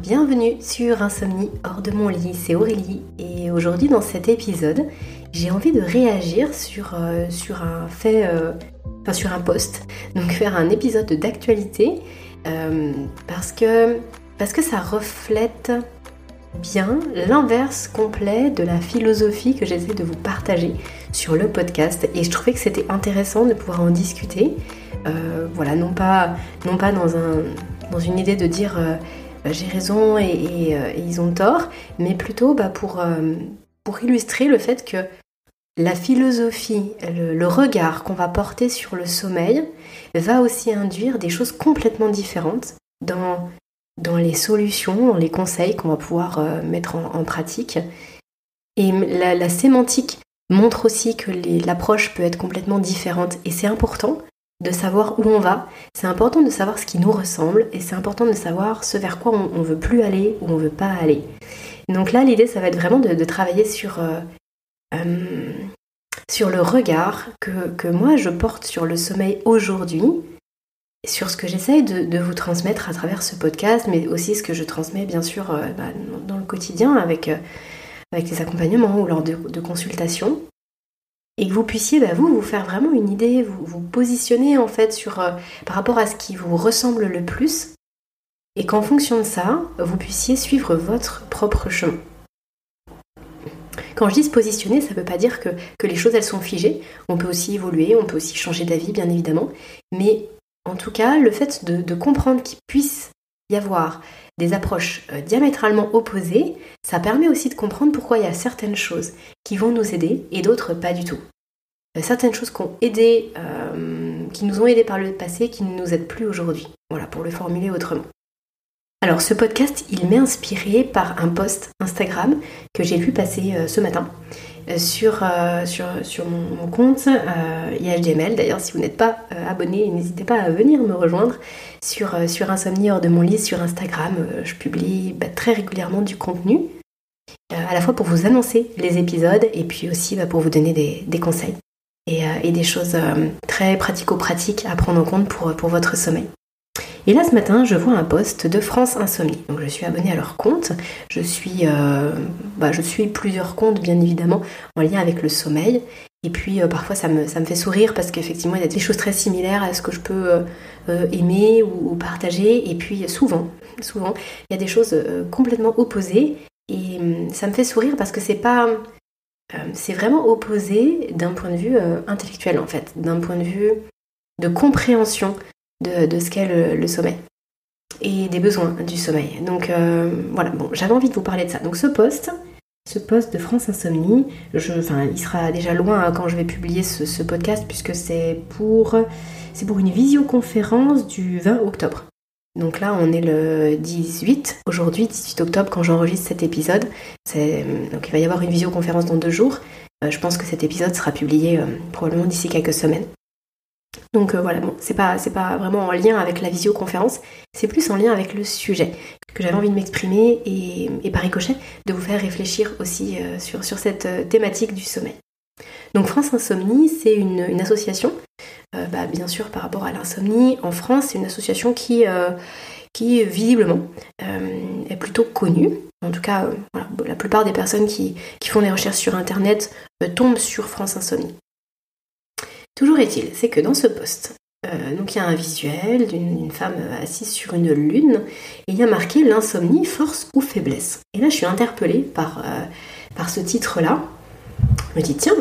bienvenue sur Insomnie hors de mon lit, c'est Aurélie. Et aujourd'hui dans cet épisode j'ai envie de réagir sur, euh, sur un fait, euh, enfin sur un post, donc faire un épisode d'actualité euh, parce, que, parce que ça reflète bien l'inverse complet de la philosophie que j'essaie de vous partager sur le podcast. Et je trouvais que c'était intéressant de pouvoir en discuter. voilà, non pas, non pas dans, un, dans une idée de dire j'ai raison euh, et, ils ont tort, mais plutôt bah, pour, euh, pour illustrer le fait que la philosophie, le, regard qu'on va porter sur le sommeil va aussi induire des choses complètement différentes dans, dans les solutions, dans les conseils qu'on va pouvoir euh, mettre en, pratique. Et la, sémantique montre aussi que l'approche peut être complètement différente et c'est important de savoir où on va, c'est important de savoir ce qui nous ressemble et c'est important de savoir ce vers quoi on, ne veut plus aller ou on veut pas aller. Donc là, l'idée, ça va être vraiment de, travailler sur, euh, euh, sur le regard que, moi je porte sur le sommeil aujourd'hui, sur ce que j'essaye de, vous transmettre à travers ce podcast, mais aussi ce que je transmets bien sûr euh, bah, dans le quotidien avec, avec les accompagnements ou lors de consultations et que vous puissiez bah, vous vous faire vraiment une idée, vous vous positionner en fait sur euh, par rapport à ce qui vous ressemble le plus et qu'en fonction de ça, vous puissiez suivre votre propre chemin. Quand je dis positionner, ça ne veut pas dire que, les choses elles sont figées. On peut aussi évoluer, on peut aussi changer d'avis bien évidemment. Mais en tout cas, le fait de, de comprendre qu'il puisse y avoir des approches euh, diamétralement opposées, ça permet aussi de comprendre pourquoi il y a certaines choses qui vont nous aider et d'autres pas du tout. Euh, certaines choses qui, ont aidé, euh, qui nous ont aidés par le passé qui ne nous aident plus aujourd'hui. Voilà, pour le formuler autrement. Alors ce podcast, il m'est inspiré par un post Instagram que j'ai vu passer ce matin sur, sur, sur mon, compte IHDML. D'ailleurs, si vous n'êtes pas abonné, n'hésitez pas à venir me rejoindre sur, euh, sur Insomnie hors de mon lit sur Instagram. Euh, je publie bah, très régulièrement du contenu, euh, à la fois pour vous annoncer les épisodes et puis aussi bah, pour vous donner des, conseils et, des choses très pratico-pratiques à prendre en compte pour votre sommeil. Et là ce matin, je vois un post de France Insomnie. Donc je suis abonnée à leur compte. Je suis, bah, je suis plusieurs comptes bien évidemment en lien avec le sommeil. Et puis parfois ça me, ça me fait sourire parce qu'effectivement il y a des choses très similaires à ce que je peux euh, aimer ou, partager. Et puis souvent, souvent, il y a des choses euh, complètement opposées. Et hum, ça me fait sourire parce que c'est pas. Euh, c'est vraiment opposé d'un point de vue intellectuel en fait, d'un point de vue de compréhension de, ce qu'est le, sommeil et des besoins du sommeil. Donc voilà, bon, j'avais envie de vous parler de ça. Donc ce post, ce post de France Insomnie, je, enfin, il sera déjà loin quand je vais publier ce, podcast puisque c'est pour c'est pour une visioconférence du 20 octobre. Donc là, on est le 18, aujourd'hui, 18 octobre, quand j'enregistre cet épisode. Donc il va y avoir une visioconférence dans deux jours. Euh, je pense que cet épisode sera publié euh, probablement d'ici quelques semaines. Donc euh, voilà, bon, c'est pas, vraiment en lien avec la visioconférence, c'est plus en lien avec le sujet que j'avais envie de m'exprimer et, et, par ricochet de vous faire réfléchir aussi sur, sur cette thématique du sommeil. Donc France Insomnie, c'est une, association, euh, bah, bien sûr par rapport à l'insomnie, en France, c'est une association qui, euh, visiblement euh, est plutôt connue. En tout cas, la plupart des personnes qui, font des recherches sur Internet tombent sur France Insomnie. Toujours est-il, c'est que dans ce poste, donc il y a un visuel d'une femme assise sur une lune et il y a marqué l'insomnie, force ou faiblesse. Et là je suis interpellée par, par ce titre-là me dis tiens,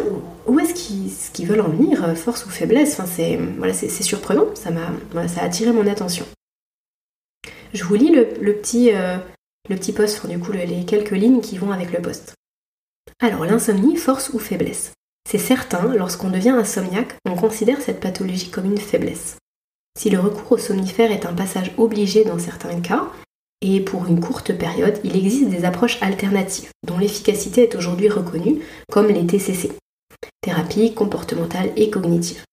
où est-ce qu'ils veulent en venir, euh, force ou faiblesse? Enfin, c'est, surprenant, ça a attiré mon attention. Je vous lis le, petit, euh, petit post, du coup les quelques lignes qui vont avec le post. Alors l'insomnie, force ou faiblesse? C'est certain, lorsqu'on devient insomniaque, on considère cette pathologie comme une faiblesse. Si le recours au somnifère est un passage obligé dans certains cas, et pour une courte période, il existe des approches alternatives dont l'efficacité est aujourd'hui reconnue, comme les TCC, thérapie comportementale et cognitive.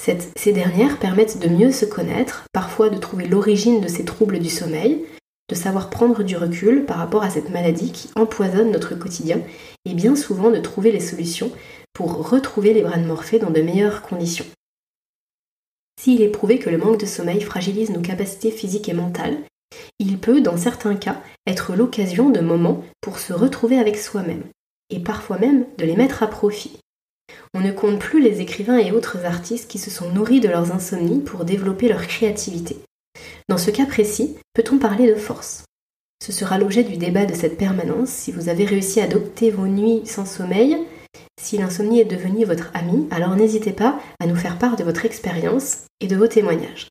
ces dernières permettent de mieux se connaître, parfois de trouver l'origine de ces troubles du sommeil, de savoir prendre du recul par rapport à cette maladie qui empoisonne notre quotidien et bien souvent de trouver les solutions pour retrouver les bras de morphée dans de meilleures conditions. S'il est prouvé que le manque de sommeil fragilise nos capacités physiques et mentales, Il peut, dans certains cas, être l'occasion de moments pour se retrouver avec soi-même, et parfois même de les mettre à profit. On ne compte plus les écrivains et autres artistes qui se sont nourris de leurs insomnies pour développer leur créativité. Dans ce cas précis, peut-on parler de force? Ce sera l'objet du débat de cette permanence si vous avez réussi à adopter vos nuits sans sommeil. Si l'insomnie est devenue votre ami, alors n'hésitez pas à nous faire part de votre expérience et de vos témoignages.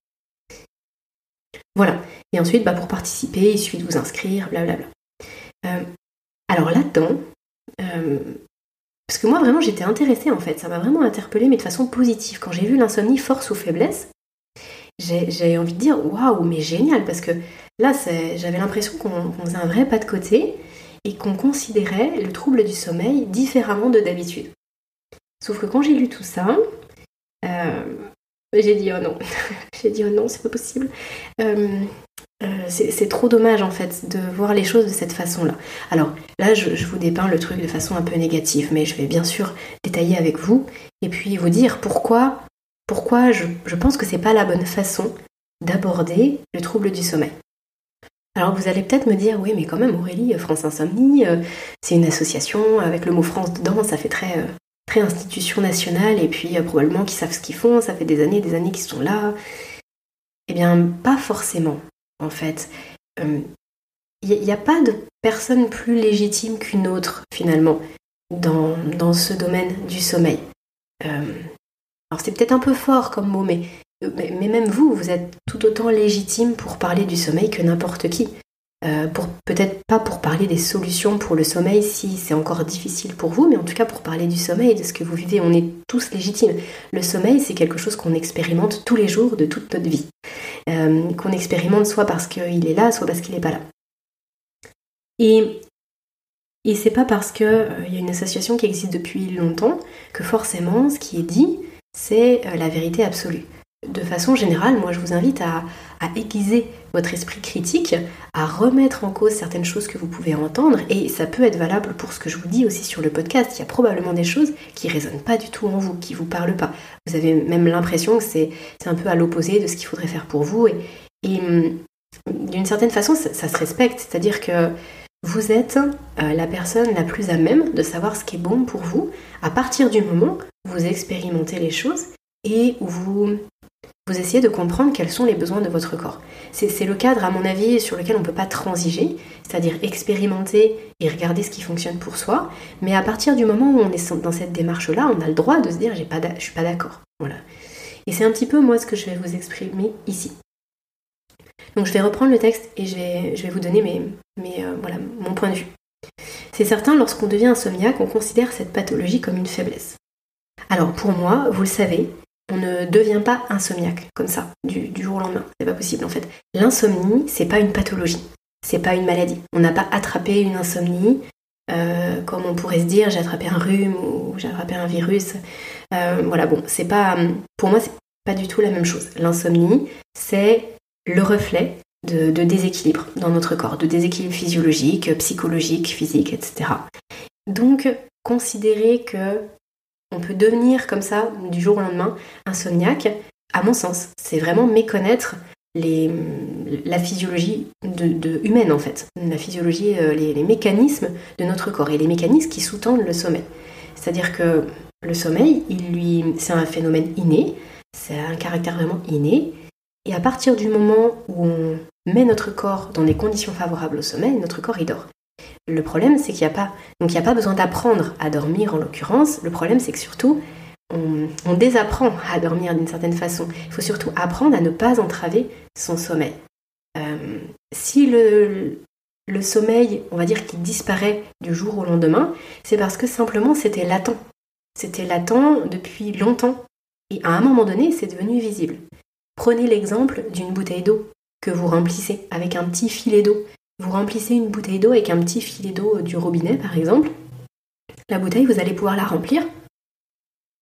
Voilà. Et ensuite, bah, pour participer, il suffit de vous inscrire, blablabla. Euh, alors là-dedans, euh, parce que moi vraiment j'étais intéressée en fait, ça m'a vraiment interpellée, mais de façon positive. Quand j'ai vu l'insomnie force ou faiblesse, j'ai envie de dire waouh, mais génial, parce que là j'avais l'impression qu'on faisait un vrai pas de côté et qu'on considérait le trouble du sommeil différemment de d'habitude. Sauf que quand j'ai lu tout ça, euh, j'ai dit oh non, j'ai dit oh non, c'est pas possible. Euh, euh, c'est trop dommage en fait de voir les choses de cette façon-là. Alors là, je, vous dépeins le truc de façon un peu négative, mais je vais bien sûr détailler avec vous et puis vous dire pourquoi, pourquoi je, pense que c'est pas la bonne façon d'aborder le trouble du sommeil. Alors vous allez peut-être me dire, oui, mais quand même Aurélie, France Insomnie, euh, c'est une association avec le mot France dedans, ça fait très, très institution nationale, et puis probablement qu'ils savent ce qu'ils font, ça fait des années et des années qu'ils sont là. Eh bien, pas forcément en fait. Il euh, n'y a, pas de personne plus légitime qu'une autre, finalement, dans, ce domaine du sommeil. Euh, alors c'est peut-être un peu fort comme mot, mais, mais, même vous, vous êtes tout autant légitime pour parler du sommeil que n'importe qui. Euh, pour peut-être pas pour parler des solutions pour le sommeil si c'est encore difficile pour vous, mais en tout cas pour parler du sommeil, de ce que vous vivez, on est tous légitimes. Le sommeil, c'est quelque chose qu'on expérimente tous les jours de toute notre vie, euh, qu'on expérimente soit parce qu'il est là, soit parce qu'il n'est pas là. Et et c'est pas parce qu'il euh, y a une association qui existe depuis longtemps que forcément ce qui est dit, c'est la vérité absolue de façon générale, moi je vous invite à, aiguiser votre esprit critique, à remettre en cause certaines choses que vous pouvez entendre, et ça peut être valable pour ce que je vous dis aussi sur le podcast. Il y a probablement des choses qui résonnent pas du tout en vous, qui vous parlent pas. Vous avez même l'impression que c'est un peu à l'opposé de ce qu'il faudrait faire pour vous, et, hum, d'une certaine façon, ça, se respecte, c'est-à-dire que vous êtes euh, la personne la plus à même de savoir ce qui est bon pour vous à partir du moment où vous expérimentez les choses et où vous vous essayez de comprendre quels sont les besoins de votre corps. C'est le cadre, à mon avis, sur lequel on ne peut pas transiger, c'est-à-dire expérimenter et regarder ce qui fonctionne pour soi. Mais à partir du moment où on est dans cette démarche-là, on a le droit de se dire pas je suis pas d'accord. Voilà. Et c'est un petit peu moi ce que je vais vous exprimer ici. Donc je vais reprendre le texte et je vais, je vais vous donner mes, mes, euh, voilà, mon point de vue. C'est certain, lorsqu'on devient insomniaque, on considère cette pathologie comme une faiblesse. Alors pour moi, vous le savez, on ne devient pas insomniaque comme ça, du, jour au lendemain. C'est pas possible en fait. L'insomnie, c'est pas une pathologie, c'est pas une maladie. On n'a pas attrapé une insomnie, euh, comme on pourrait se dire j'ai attrapé un rhume ou j'ai attrapé un virus. Euh, voilà, bon, c'est pas. Pour moi, c'est pas du tout la même chose. L'insomnie, c'est le reflet de, de déséquilibre dans notre corps, de déséquilibre physiologique, psychologique, physique, etc. Donc, considérer que on peut devenir comme ça, du jour au lendemain, insomniaque, à mon sens. C'est vraiment méconnaître la physiologie humaine, en fait. La physiologie, euh, les, mécanismes de notre corps et les mécanismes qui sous-tendent le sommeil. C'est-à-dire que le sommeil, c'est un phénomène inné, c'est un caractère vraiment inné. Et à partir du moment où on met notre corps dans des conditions favorables au sommeil, notre corps il dort. Le problème, c'est qu'il n'y a pas, donc il n'y a pas besoin d'apprendre à dormir en l'occurrence. Le problème, c'est que surtout, on, désapprend à dormir d'une certaine façon. Il faut surtout apprendre à ne pas entraver son sommeil. Euh, si le, le sommeil, on va dire qu'il disparaît du jour au lendemain, c'est parce que simplement c'était latent. C'était latent depuis longtemps. Et à un moment donné, c'est devenu visible. Prenez l'exemple d'une bouteille d'eau que vous remplissez avec un petit filet d'eau. Vous remplissez une bouteille d'eau avec un petit filet d'eau du robinet, par exemple. La bouteille, vous allez pouvoir la remplir.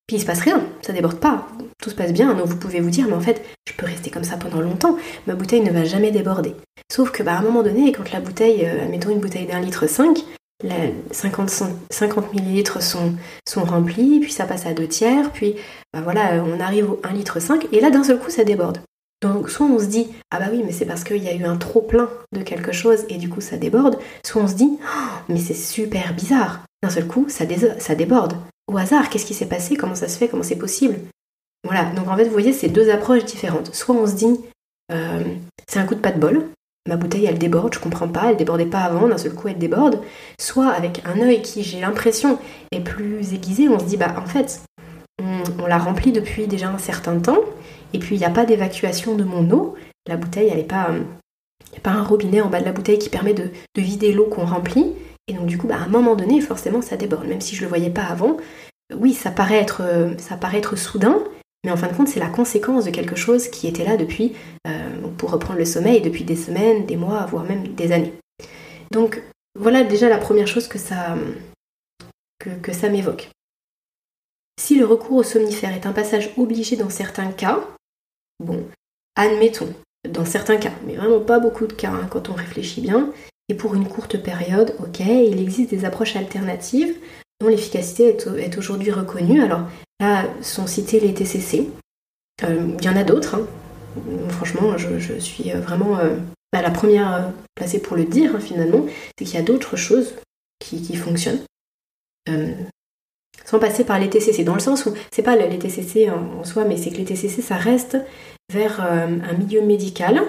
Puis il se passe rien, ça déborde pas, tout se passe bien, donc vous pouvez vous dire, mais en fait, je peux rester comme ça pendant longtemps, ma bouteille ne va jamais déborder. Sauf que bah, à un moment donné, quand la bouteille, euh, admettons une bouteille d'un litre 5, 50, 50 millilitres sont, sont remplis, puis ça passe à deux tiers, puis bah, voilà, on arrive au 1 litre 5, et là d'un seul coup ça déborde. Donc soit on se dit ah bah oui mais c'est parce qu'il y a eu un trop plein de quelque chose et du coup ça déborde, soit on se dit oh, mais c'est super bizarre, d'un seul coup ça, déborde. Au hasard, qu'est-ce qui s'est passé, comment ça se fait, comment c'est possible? Voilà, donc en fait vous voyez c'est deux approches différentes. Soit on se dit euh, c'est un coup de pas de bol, ma bouteille elle déborde, je comprends pas, elle débordait pas avant, d'un seul coup elle déborde. Soit avec un œil qui j'ai l'impression est plus aiguisé, on se dit bah en fait on, l'a rempli depuis déjà un certain temps, et puis il n'y a pas d'évacuation de mon eau. La bouteille, elle n'est pas, il a pas un robinet en bas de la bouteille qui permet de, vider l'eau qu'on remplit. Et donc du coup, bah, à un moment donné, forcément, ça déborde. Même si je ne le voyais pas avant, oui, ça paraît être, ça paraît être soudain, mais en fin de compte, c'est la conséquence de quelque chose qui était là depuis, euh, pour reprendre le sommeil, depuis des semaines, des mois, voire même des années. Donc voilà déjà la première chose que ça, que ça m'évoque. Si le recours au somnifère est un passage obligé dans certains cas, bon, admettons, dans certains cas, mais vraiment pas beaucoup de cas hein, quand on réfléchit bien, et pour une courte période, ok, il existe des approches alternatives dont l'efficacité est, aujourd'hui reconnue. Alors là, sont cités les TCC. Euh, il y en a d'autres. Hein. Franchement, je, suis vraiment euh, la première euh, placée pour le dire, hein, finalement. C'est qu'il y a d'autres choses qui, fonctionnent sans passer par les TCC, dans le sens où c'est pas les TCC en, soi, mais c'est que les TCC, ça reste vers euh, un milieu médical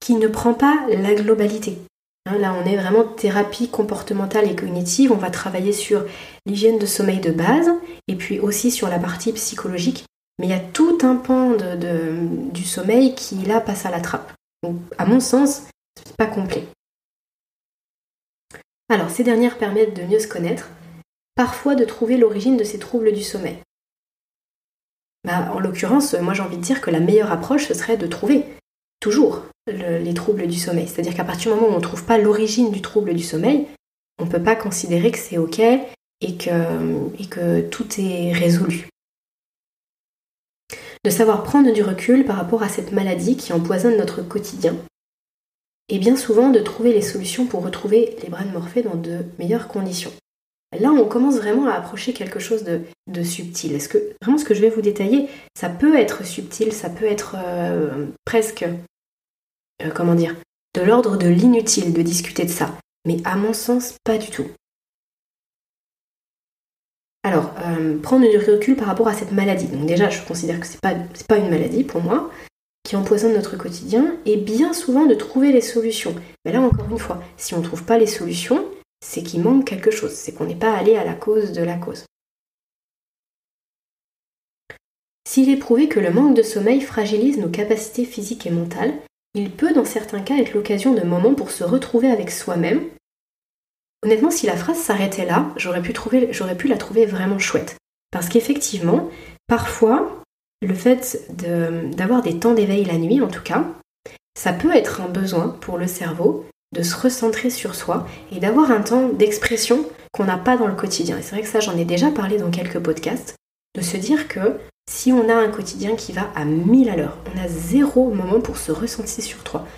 qui ne prend pas la globalité. Hein, là, on est vraiment thérapie comportementale et cognitive, on va travailler sur l'hygiène de sommeil de base, et puis aussi sur la partie psychologique, mais il y a tout un pan du sommeil qui, là, passe à la trappe. Donc, à mon sens, c'est pas complet. Alors, ces dernières permettent de mieux se connaître, parfois de trouver l'origine de ces troubles du sommeil. Bah, en l'occurrence, moi j'ai envie de dire que la meilleure approche, ce serait de trouver toujours les troubles du sommeil. C'est-à-dire qu'à partir du moment où on ne trouve pas l'origine du trouble du sommeil, on ne peut pas considérer que c'est OK et et que tout est résolu. De savoir prendre du recul par rapport à cette maladie qui empoisonne notre quotidien. Et bien souvent de trouver les solutions pour retrouver les bras de Morphée dans de meilleures conditions. Là, on commence vraiment à approcher quelque chose de, subtil. Est-ce que vraiment ce que je vais vous détailler, ça peut être subtil, ça peut être euh, presque, euh, comment dire, de l'ordre de l'inutile de discuter de ça. Mais à mon sens, pas du tout. Alors, euh, prendre du recul par rapport à cette maladie. Donc déjà, je considère que ce n'est pas, pas une maladie pour moi, qui empoisonne notre quotidien, et bien souvent de trouver les solutions. Mais là, encore une fois, si on ne trouve pas les solutions, c'est qu'il manque quelque chose, c'est qu'on n'est pas allé à la cause de la cause. S'il est prouvé que le manque de sommeil fragilise nos capacités physiques et mentales, il peut dans certains cas être l'occasion de moments pour se retrouver avec soi-même. Honnêtement, si la phrase s'arrêtait là, j'aurais pu, pu la trouver vraiment chouette. Parce qu'effectivement, parfois, le fait d'avoir des temps d'éveil la nuit, en tout cas, ça peut être un besoin pour le cerveau de se recentrer sur soi et d'avoir un temps d'expression qu'on n'a pas dans le quotidien. Et c'est vrai que ça, j'en ai déjà parlé dans quelques podcasts, de se dire que si on a un quotidien qui va à 1000 à l'heure, on a zéro moment pour se ressentir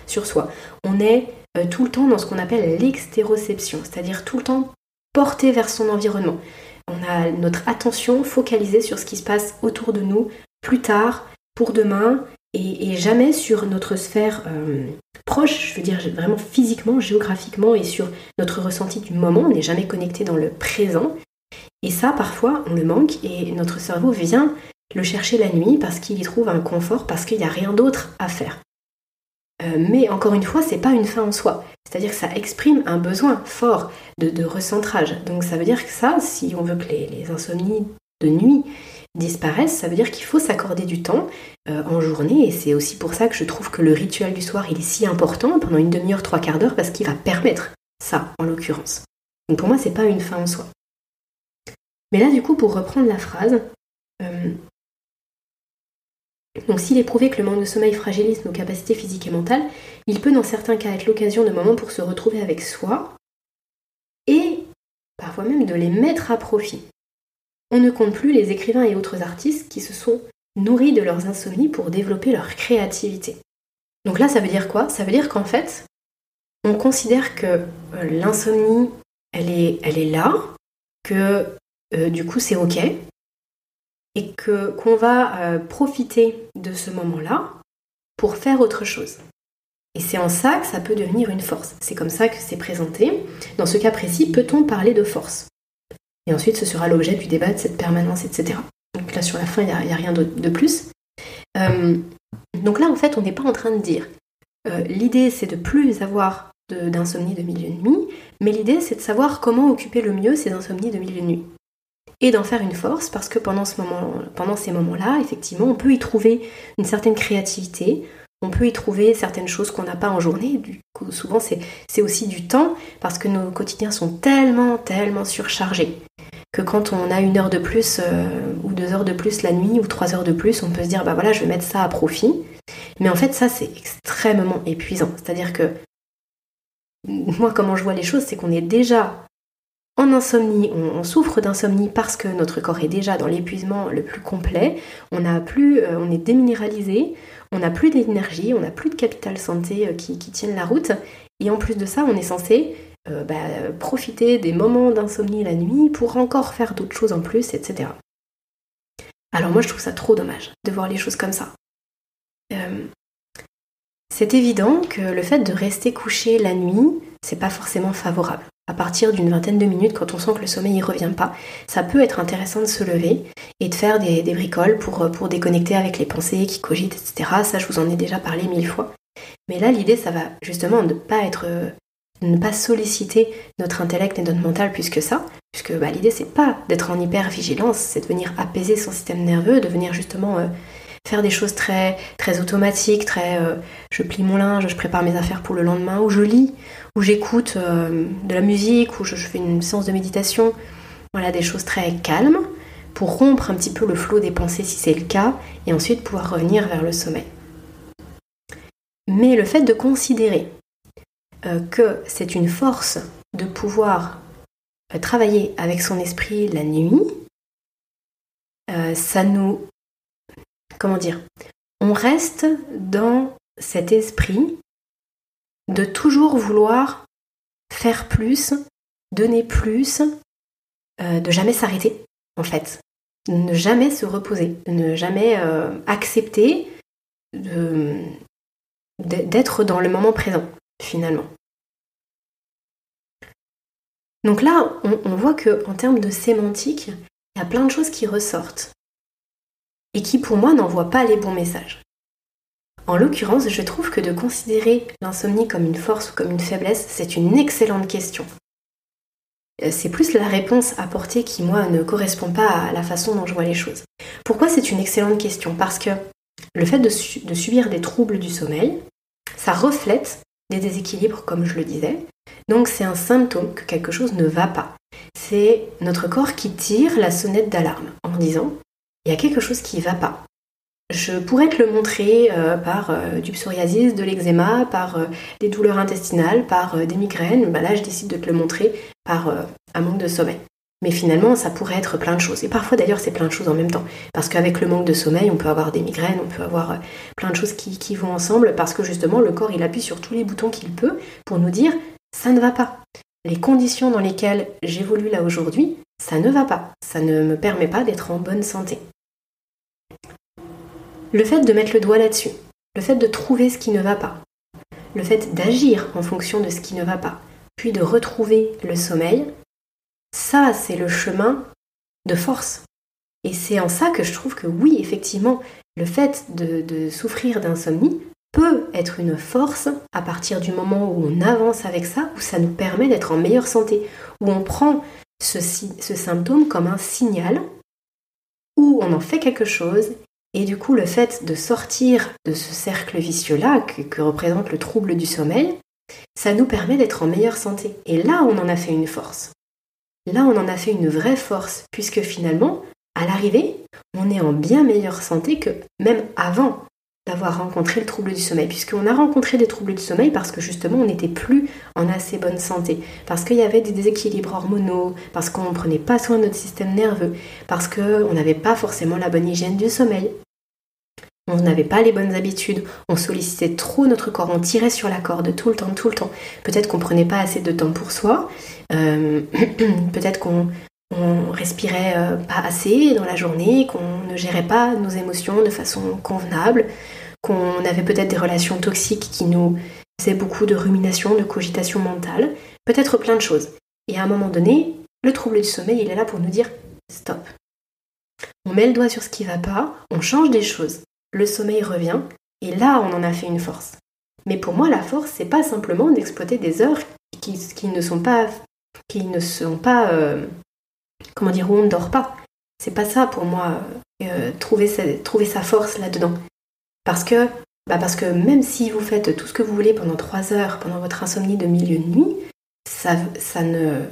sur, soi. On est euh, tout le temps dans ce qu'on appelle l'extéroception, c'est-à-dire tout le temps porté vers son environnement. On a notre attention focalisée sur ce qui se passe autour de nous plus tard, pour demain, et, jamais sur notre sphère euh, proche, je veux dire vraiment physiquement, géographiquement et sur notre ressenti du moment. On n'est jamais connecté dans le présent. Et ça, parfois, on le manque et notre cerveau vient le chercher la nuit parce qu'il y trouve un confort, parce qu'il n'y a rien d'autre à faire. Euh, mais encore une fois, c'est pas une fin en soi. C'est-à-dire que ça exprime un besoin fort de, recentrage. Donc ça veut dire que ça, si on veut que les insomnies de nuit disparaissent, ça veut dire qu'il faut s'accorder du temps euh, en journée et c'est aussi pour ça que je trouve que le rituel du soir il est si important pendant une demi-heure, trois quarts d'heure parce qu'il va permettre ça en l'occurrence. Donc pour moi c'est pas une fin en soi. Mais là du coup pour reprendre la phrase, euh, donc s'il est prouvé que le manque de sommeil fragilise nos capacités physiques et mentales, il peut dans certains cas être l'occasion de moments pour se retrouver avec soi et parfois même de les mettre à profit. On ne compte plus les écrivains et autres artistes qui se sont nourris de leurs insomnies pour développer leur créativité. Donc là, ça veut dire quoi? Ça veut dire qu'en fait, on considère que euh, l'insomnie, elle est, là, que euh, du coup c'est ok, et qu'on va euh, profiter de ce moment-là pour faire autre chose. Et c'est en ça que ça peut devenir une force. C'est comme ça que c'est présenté. Dans ce cas précis, peut-on parler de force? Et ensuite, ce sera l'objet du débat de cette permanence, etc. Donc là, sur la fin, il n'y a, rien de, plus. Euh, donc là, en fait, on n'est pas en train de dire euh, l'idée, c'est de plus avoir d'insomnie de, milieu de nuit, mais l'idée, c'est de savoir comment occuper le mieux ces insomnies de milieu de nuit. Et d'en faire une force, parce que pendant, ce moment, pendant ces moments-là, effectivement, on peut y trouver une certaine créativité, on peut y trouver certaines choses qu'on n'a pas en journée. Du souvent, c'est aussi du temps, parce que nos quotidiens sont tellement, tellement surchargés que quand on a une heure de plus euh, ou deux heures de plus la nuit ou trois heures de plus, on peut se dire bah voilà je vais mettre ça à profit. Mais en fait ça c'est extrêmement épuisant. C'est-à-dire que moi comment je vois les choses c'est qu'on est déjà en insomnie, on, souffre d'insomnie parce que notre corps est déjà dans l'épuisement le plus complet, on a plus, euh, on est déminéralisé, on n'a plus d'énergie, on n'a plus de capital santé euh, qui, tiennent la route, et en plus de ça, on est censé euh, bah, profiter des moments d'insomnie la nuit pour encore faire d'autres choses en plus, etc. Alors moi je trouve ça trop dommage de voir les choses comme ça. Euh, c'est évident que le fait de rester couché la nuit, c'est pas forcément favorable. À partir d'une vingtaine de minutes, quand on sent que le sommeil y revient pas, ça peut être intéressant de se lever et de faire des, bricoles pour, pour déconnecter avec les pensées qui cogitent, etc. Ça, je vous en ai déjà parlé mille fois. Mais là, l'idée, ça va justement ne pas être ne pas solliciter notre intellect et notre mental plus que ça, puisque bah, l'idée c'est pas d'être en hyper-vigilance, c'est de venir apaiser son système nerveux, de venir justement euh, faire des choses très, très automatiques, très euh, je plie mon linge, je prépare mes affaires pour le lendemain, ou je lis, ou j'écoute euh, de la musique, ou je, fais une séance de méditation, voilà des choses très calmes pour rompre un petit peu le flot des pensées si c'est le cas, et ensuite pouvoir revenir vers le sommeil. Mais le fait de considérer euh, que c'est une force de pouvoir euh, travailler avec son esprit la nuit, ça nous... Comment dire On reste dans cet esprit de toujours vouloir faire plus, donner plus, de jamais s'arrêter, en fait. De ne jamais se reposer, de ne jamais accepter d'être dans le moment présent finalement. Donc là, on, voit que en termes de sémantique, il y a plein de choses qui ressortent et qui pour moi n'envoient pas les bons messages. En l'occurrence, je trouve que de considérer l'insomnie comme une force ou comme une faiblesse, c'est une excellente question. Euh, c'est plus la réponse apportée qui, moi, ne correspond pas à la façon dont je vois les choses. Pourquoi c'est une excellente question? Parce que le fait de, subir des troubles du sommeil, ça reflète des déséquilibres, comme je le disais. Donc c'est un symptôme que quelque chose ne va pas. C'est notre corps qui tire la sonnette d'alarme en disant il y a quelque chose qui ne va pas. Je pourrais te le montrer euh, par euh, du psoriasis, de l'eczéma, par euh, des douleurs intestinales, par des migraines. Bah là, je décide de te le montrer par un manque de sommeil. Mais finalement, ça pourrait être plein de choses. Et parfois, d'ailleurs, c'est plein de choses en même temps. Parce qu'avec le manque de sommeil, on peut avoir des migraines, on peut avoir plein de choses qui, vont ensemble, parce que justement, le corps, il appuie sur tous les boutons qu'il peut pour nous dire, ça ne va pas. Les conditions dans lesquelles j'évolue là aujourd'hui, ça ne va pas. Ça ne me permet pas d'être en bonne santé. Le fait de mettre le doigt là-dessus, le fait de trouver ce qui ne va pas, le fait d'agir en fonction de ce qui ne va pas, puis de retrouver le sommeil, ça, c'est le chemin de force. Et c'est en ça que je trouve que oui, effectivement, le fait de, souffrir d'insomnie peut être une force à partir du moment où on avance avec ça, où ça nous permet d'être en meilleure santé, où on prend ce, symptôme comme un signal, où on en fait quelque chose, et du coup le fait de sortir de ce cercle vicieux-là que représente le trouble du sommeil, ça nous permet d'être en meilleure santé. Et là, on en a fait une force. Là, on en a fait une vraie force, puisque finalement, à l'arrivée, on est en bien meilleure santé que même avant d'avoir rencontré le trouble du sommeil, puisqu'on a rencontré des troubles du sommeil parce que justement on n'était plus en assez bonne santé, parce qu'il y avait des déséquilibres hormonaux, parce qu'on ne prenait pas soin de notre système nerveux, parce qu'on n'avait pas forcément la bonne hygiène du sommeil, on n'avait pas les bonnes habitudes, on sollicitait trop notre corps, on tirait sur la corde tout le temps, tout le temps. Peut-être qu'on prenait pas assez de temps pour soi, euh, peut-être qu'on respirait euh, pas assez dans la journée, qu'on ne gérait pas nos émotions de façon convenable, qu'on avait peut-être des relations toxiques qui nous faisaient beaucoup de rumination, de cogitation mentale, peut-être plein de choses. Et à un moment donné, le trouble du sommeil, il est là pour nous dire stop. On met le doigt sur ce qui va pas, on change des choses, le sommeil revient, et là on en a fait une force. Mais pour moi, la force, c'est pas simplement d'exploiter des heures qui, ne sont pas, qui ne sont pas, euh, comment dire, on ne dort pas. C'est pas ça pour moi, euh, trouver, sa, trouver sa force là-dedans. Parce que, bah parce que même si vous faites tout ce que vous voulez pendant 3 heures, pendant votre insomnie de milieu de nuit, ça, ça ne,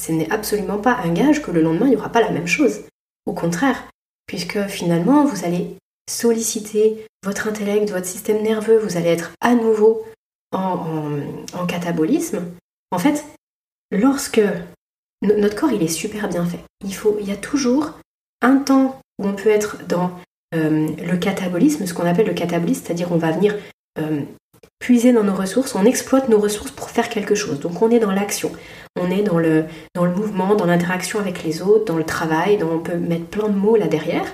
ce n'est absolument pas un gage que le lendemain, il n'y aura pas la même chose. Au contraire, puisque finalement, vous allez solliciter votre intellect, votre système nerveux, vous allez être à nouveau en, en, catabolisme. En fait, lorsque notre corps, il est super bien fait. Il, faut, il y a toujours un temps où on peut être dans euh, le catabolisme, ce qu'on appelle le catabolisme, c'est-à-dire on va venir euh, puiser dans nos ressources, on exploite nos ressources pour faire quelque chose. Donc on est dans l'action, on est dans le, dans le mouvement, dans l'interaction avec les autres, dans le travail, on peut mettre plein de mots là derrière.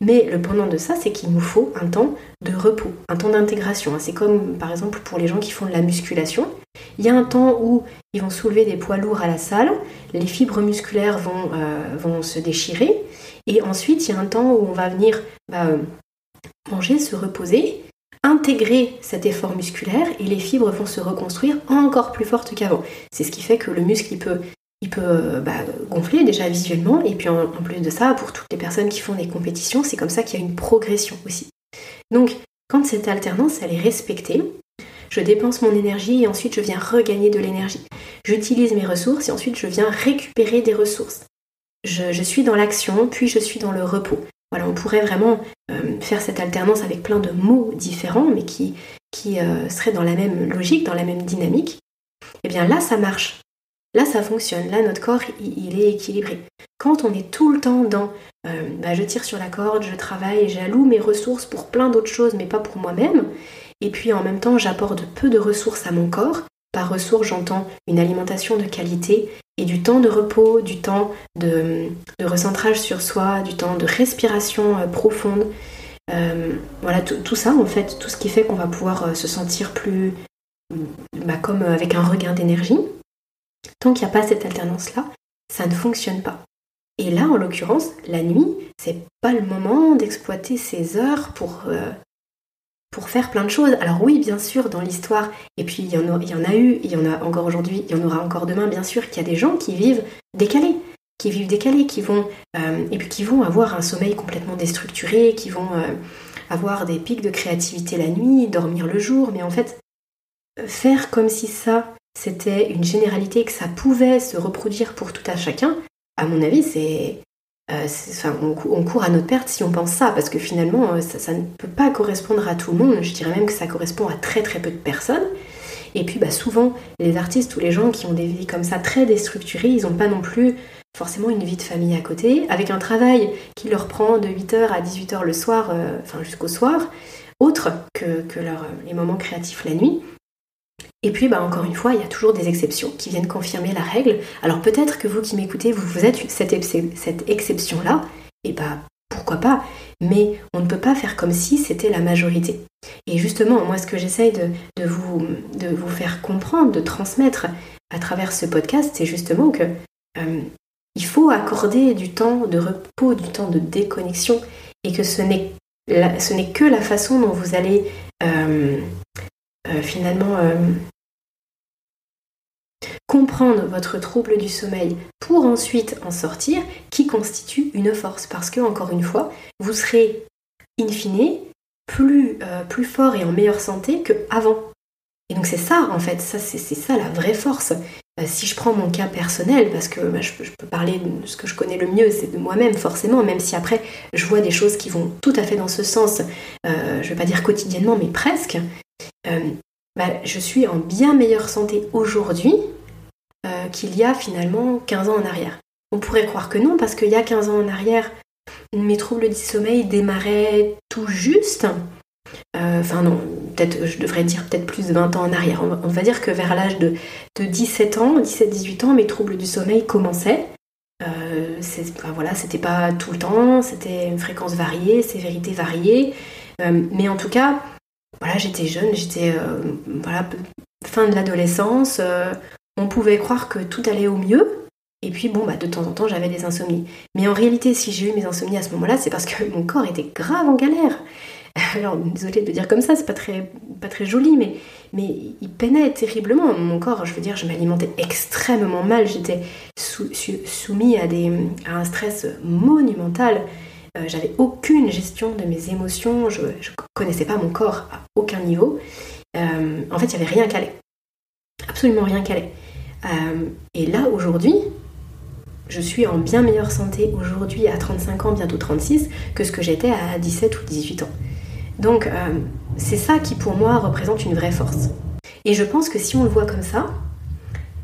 Mais le pendant de ça, c'est qu'il nous faut un temps de repos, un temps d'intégration. C'est comme par exemple pour les gens qui font de la musculation. Il y a un temps où ils vont soulever des poids lourds à la salle, les fibres musculaires vont, euh, se déchirer, et ensuite il y a un temps où on va venir bah, manger, se reposer, intégrer cet effort musculaire et les fibres vont se reconstruire encore plus fortes qu'avant. C'est ce qui fait que le muscle il peut, il peut euh, bah, gonfler déjà visuellement et puis en, plus de ça, pour toutes les personnes qui font des compétitions, c'est comme ça qu'il y a une progression aussi. Donc quand cette alternance elle est respectée, je dépense mon énergie et ensuite je viens regagner de l'énergie. J'utilise mes ressources et ensuite je viens récupérer des ressources. je suis dans l'action, puis je suis dans le repos. Voilà, on pourrait vraiment euh, faire cette alternance avec plein de mots différents, mais qui, qui euh, seraient dans la même logique, dans la même dynamique. Eh bien là, ça marche. Là, ça fonctionne. Là, notre corps, il, est équilibré. Quand on est tout le temps dans euh, bah, je tire sur la corde, je travaille, j'alloue mes ressources pour plein d'autres choses, mais pas pour moi-même, et puis en même temps, j'apporte peu de ressources à mon corps, par ressources, j'entends une alimentation de qualité et du temps de repos, du temps de, recentrage sur soi, du temps de respiration euh, profonde. Euh, voilà, tout ça en fait, tout ce qui fait qu'on va pouvoir se sentir plus bah, comme avec un regain d'énergie. Tant qu'il n'y a pas cette alternance-là, ça ne fonctionne pas. Et là, en l'occurrence, la nuit, c'est pas le moment d'exploiter ces heures pour pour faire plein de choses. Alors oui, bien sûr, dans l'histoire, et puis il y, en a, il y en a eu, il y en a encore aujourd'hui, il y en aura encore demain, bien sûr, qu'il y a des gens qui vivent décalés, qui vivent décalés, qui vont, euh, et puis qui vont avoir un sommeil complètement déstructuré, qui vont euh, avoir des pics de créativité la nuit, dormir le jour, mais en fait, faire comme si ça, c'était une généralité, que ça pouvait se reproduire pour tout à chacun, à mon avis, c'est euh, on, court à notre perte si on pense ça, parce que finalement, euh, ça, ne peut pas correspondre à tout le monde. Je dirais même que ça correspond à très très peu de personnes. Et puis bah, souvent, les artistes ou les gens qui ont des vies comme ça très déstructurées, ils n'ont pas non plus forcément une vie de famille à côté, avec un travail qui leur prend de 8h à 18h le soir, euh, enfin jusqu'au soir, autre que, que les moments créatifs la nuit. Et puis, bah, encore une fois, il y a toujours des exceptions qui viennent confirmer la règle. Alors peut-être que vous qui m'écoutez, vous, êtes cette, exception-là, et bah pourquoi pas, mais on ne peut pas faire comme si c'était la majorité. Et justement, moi, ce que j'essaye de, vous, de vous faire comprendre, de transmettre à travers ce podcast, c'est justement que euh, il faut accorder du temps de repos, du temps de déconnexion, et que ce n'est que la façon dont vous allez euh, finalement euh, comprendre votre trouble du sommeil pour ensuite en sortir qui constitue une force. Parce que encore une fois vous serez in fine plus, euh, plus fort et en meilleure santé que avant et donc c'est ça en fait. Ça c'est ça la vraie force. Si je prends mon cas personnel parce que bah, je, peux parler de ce que je connais le mieux c'est de moi-même forcément même si après je vois des choses qui vont tout à fait dans ce sens. Je vais pas dire quotidiennement mais presque. euh, bah, je suis en bien meilleure santé aujourd'hui euh, qu'il y a finalement 15 ans en arrière. On pourrait croire que non, parce qu'il y a 15 ans en arrière, mes troubles du sommeil démarraient tout juste. Euh, enfin non, peut-être, je devrais dire peut-être plus de 20 ans en arrière. On va, dire que vers l'âge de, 17 ans, 17-18 ans, mes troubles du sommeil commençaient. voilà, c'était pas tout le temps, c'était une fréquence variée, sévérité variée. mais en tout cas, voilà, j'étais jeune, j'étais voilà, fin de l'adolescence, on pouvait croire que tout allait au mieux, et puis bon, bah, de temps en temps, j'avais des insomnies. Mais en réalité, si j'ai eu mes insomnies à ce moment-là, c'est parce que mon corps était grave en galère. Alors, désolée de le dire comme ça, c'est pas très, pas très joli, mais, il peinait terriblement. Mon corps, je veux dire, je m'alimentais extrêmement mal. J'étais soumis à un stress monumental. Euh, j'avais aucune gestion de mes émotions. Je, je connaissais pas mon corps à aucun niveau. Euh, en fait, il n'y avait rien calé. Absolument rien calé. Euh, et là, aujourd'hui, je suis en bien meilleure santé aujourd'hui à 35 ans, bientôt 36, que ce que j'étais à 17 ou 18 ans. Donc euh, c'est ça qui pour moi représente une vraie force. Et je pense que si on le voit comme ça,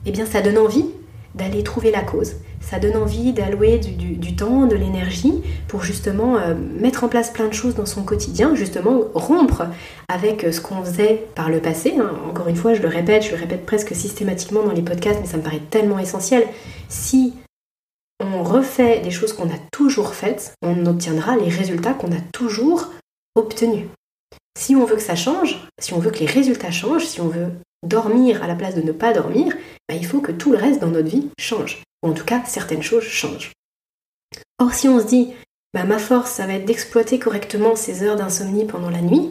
eh bien ça donne envie d'aller trouver la cause. Ça donne envie d'allouer du, temps, de l'énergie pour justement euh, mettre en place plein de choses dans son quotidien, justement rompre avec ce qu'on faisait par le passé. Hein. Encore une fois, je le répète, je le répète presque systématiquement dans les podcasts, mais ça me paraît tellement essentiel. Si on refait des choses qu'on a toujours faites, on obtiendra les résultats qu'on a toujours obtenus. Si on veut que ça change, si on veut que les résultats changent, si on veut dormir à la place de ne pas dormir, bah, il faut que tout le reste dans notre vie change. En tout cas, certaines choses changent. Or, si on se dit, bah, ma force, ça va être d'exploiter correctement ces heures d'insomnie pendant la nuit,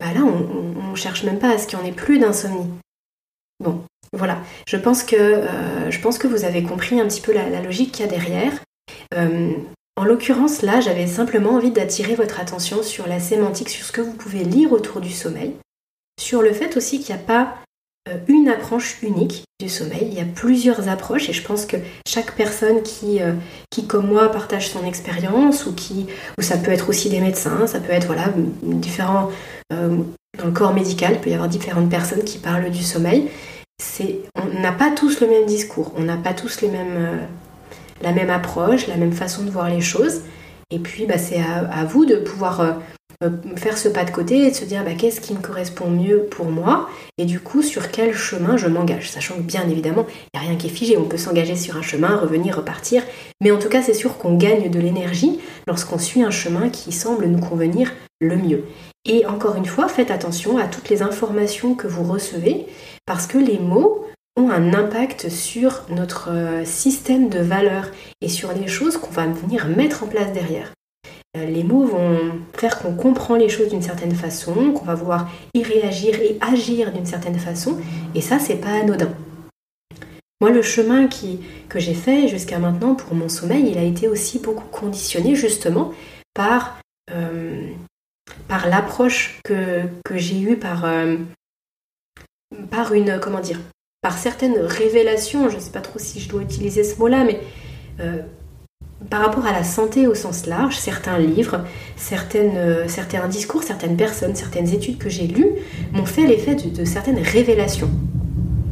bah là, on ne cherche même pas à ce qu'il n'y en ait plus d'insomnie. Bon, voilà. Je pense que, euh, je pense que vous avez compris un petit peu la, logique qu'il y a derrière. Euh, en l'occurrence, là, j'avais simplement envie d'attirer votre attention sur la sémantique, sur ce que vous pouvez lire autour du sommeil, sur le fait aussi qu'il n'y a pas une approche unique du sommeil. Il y a plusieurs approches et je pense que chaque personne qui, qui comme moi, partage son expérience ou qui, ou ça peut être aussi des médecins, ça peut être voilà différents dans le corps médical, il peut y avoir différentes personnes qui parlent du sommeil on n'a pas tous le même discours, on n'a pas tous les mêmes, euh, la même approche, la même façon de voir les choses. Et puis, bah, c'est à, vous de pouvoir euh, euh, faire ce pas de côté et de se dire bah, qu'est-ce qui me correspond mieux pour moi et du coup sur quel chemin je m'engage. Sachant que bien évidemment, il n'y a rien qui est figé. On peut s'engager sur un chemin, revenir, repartir. Mais en tout cas, c'est sûr qu'on gagne de l'énergie lorsqu'on suit un chemin qui semble nous convenir le mieux. Et encore une fois, faites attention à toutes les informations que vous recevez parce que les mots ont un impact sur notre euh, système de valeurs et sur les choses qu'on va venir mettre en place derrière. Euh, les mots vont faire qu'on comprend les choses d'une certaine façon, qu'on va vouloir y réagir et agir d'une certaine façon, et ça, c'est pas anodin. Moi, le chemin qui, que j'ai fait jusqu'à maintenant pour mon sommeil, il a été aussi beaucoup conditionné justement par, euh, par l'approche que, que j'ai eue par, par une, comment dire, par certaines révélations, je ne sais pas trop si je dois utiliser ce mot-là, mais euh, par rapport à la santé au sens large, certains livres, euh, certains discours, certaines personnes, certaines études que j'ai lues m'ont fait l'effet de, certaines révélations.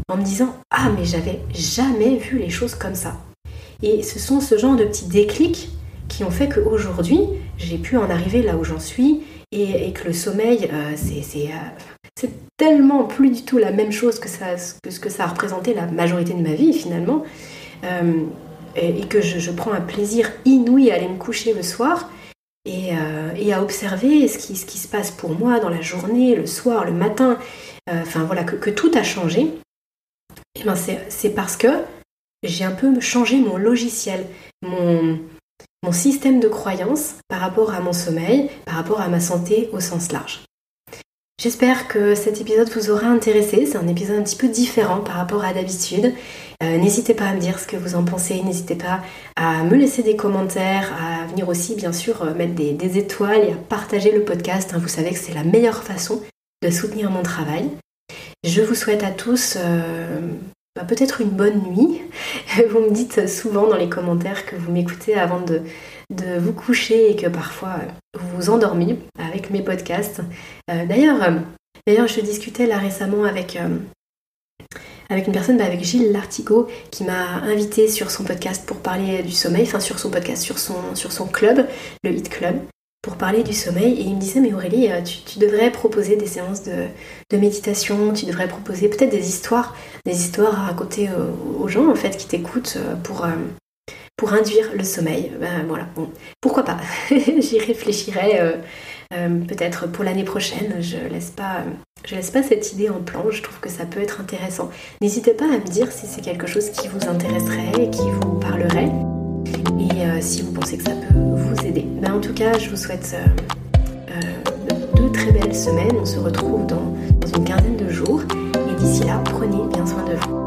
En me disant Ah, mais j'avais jamais vu les choses comme ça. Et ce sont ce genre de petits déclics qui ont fait qu'aujourd'hui, j'ai pu en arriver là où j'en suis et, que le sommeil, euh, c'est c'est tellement plus du tout la même chose que, ça, que ce que ça a représenté la majorité de ma vie finalement, euh, et, que je, prends un plaisir inouï à aller me coucher le soir et, euh, à observer ce qui, se passe pour moi dans la journée, le soir, le matin, euh, enfin voilà, que, tout a changé. Et eh ben c'est parce que j'ai un peu changé mon logiciel, mon, mon système de croyance par rapport à mon sommeil, par rapport à ma santé au sens large. J'espère que cet épisode vous aura intéressé. C'est un épisode un petit peu différent par rapport à d'habitude. Euh, n'hésitez pas à me dire ce que vous en pensez. N'hésitez pas à me laisser des commentaires, à venir aussi bien sûr euh, mettre des, étoiles et à partager le podcast. Hein. Vous savez que c'est la meilleure façon de soutenir mon travail. Je vous souhaite à tous euh, bah, peut-être une bonne nuit. Vous me dites souvent dans les commentaires que vous m'écoutez avant de, vous coucher et que parfois vous vous endormez avec mes podcasts. D'ailleurs, d'ailleurs, je discutais là récemment avec, avec une personne, bah, avec Gilles Lartigot, qui m'a invité sur son podcast pour parler du sommeil, enfin sur son podcast, sur son, sur son club, le Hit Club, pour parler du sommeil. Et il me disait, mais Aurélie, tu, devrais proposer des séances de, méditation, tu devrais proposer peut-être des histoires, des histoires à raconter aux gens en fait qui t'écoutent pour pour induire le sommeil. Ben voilà, bon, pourquoi pas? J'y réfléchirai euh, peut-être pour l'année prochaine. Je laisse pas, laisse pas cette idée en plan. Je trouve que ça peut être intéressant. N'hésitez pas à me dire si c'est quelque chose qui vous intéresserait, qui vous parlerait, et si vous pensez que ça peut vous aider. Ben, en tout cas, je vous souhaite de très belles semaines. On se retrouve dans une quinzaine de jours. Et d'ici là, prenez bien soin de vous.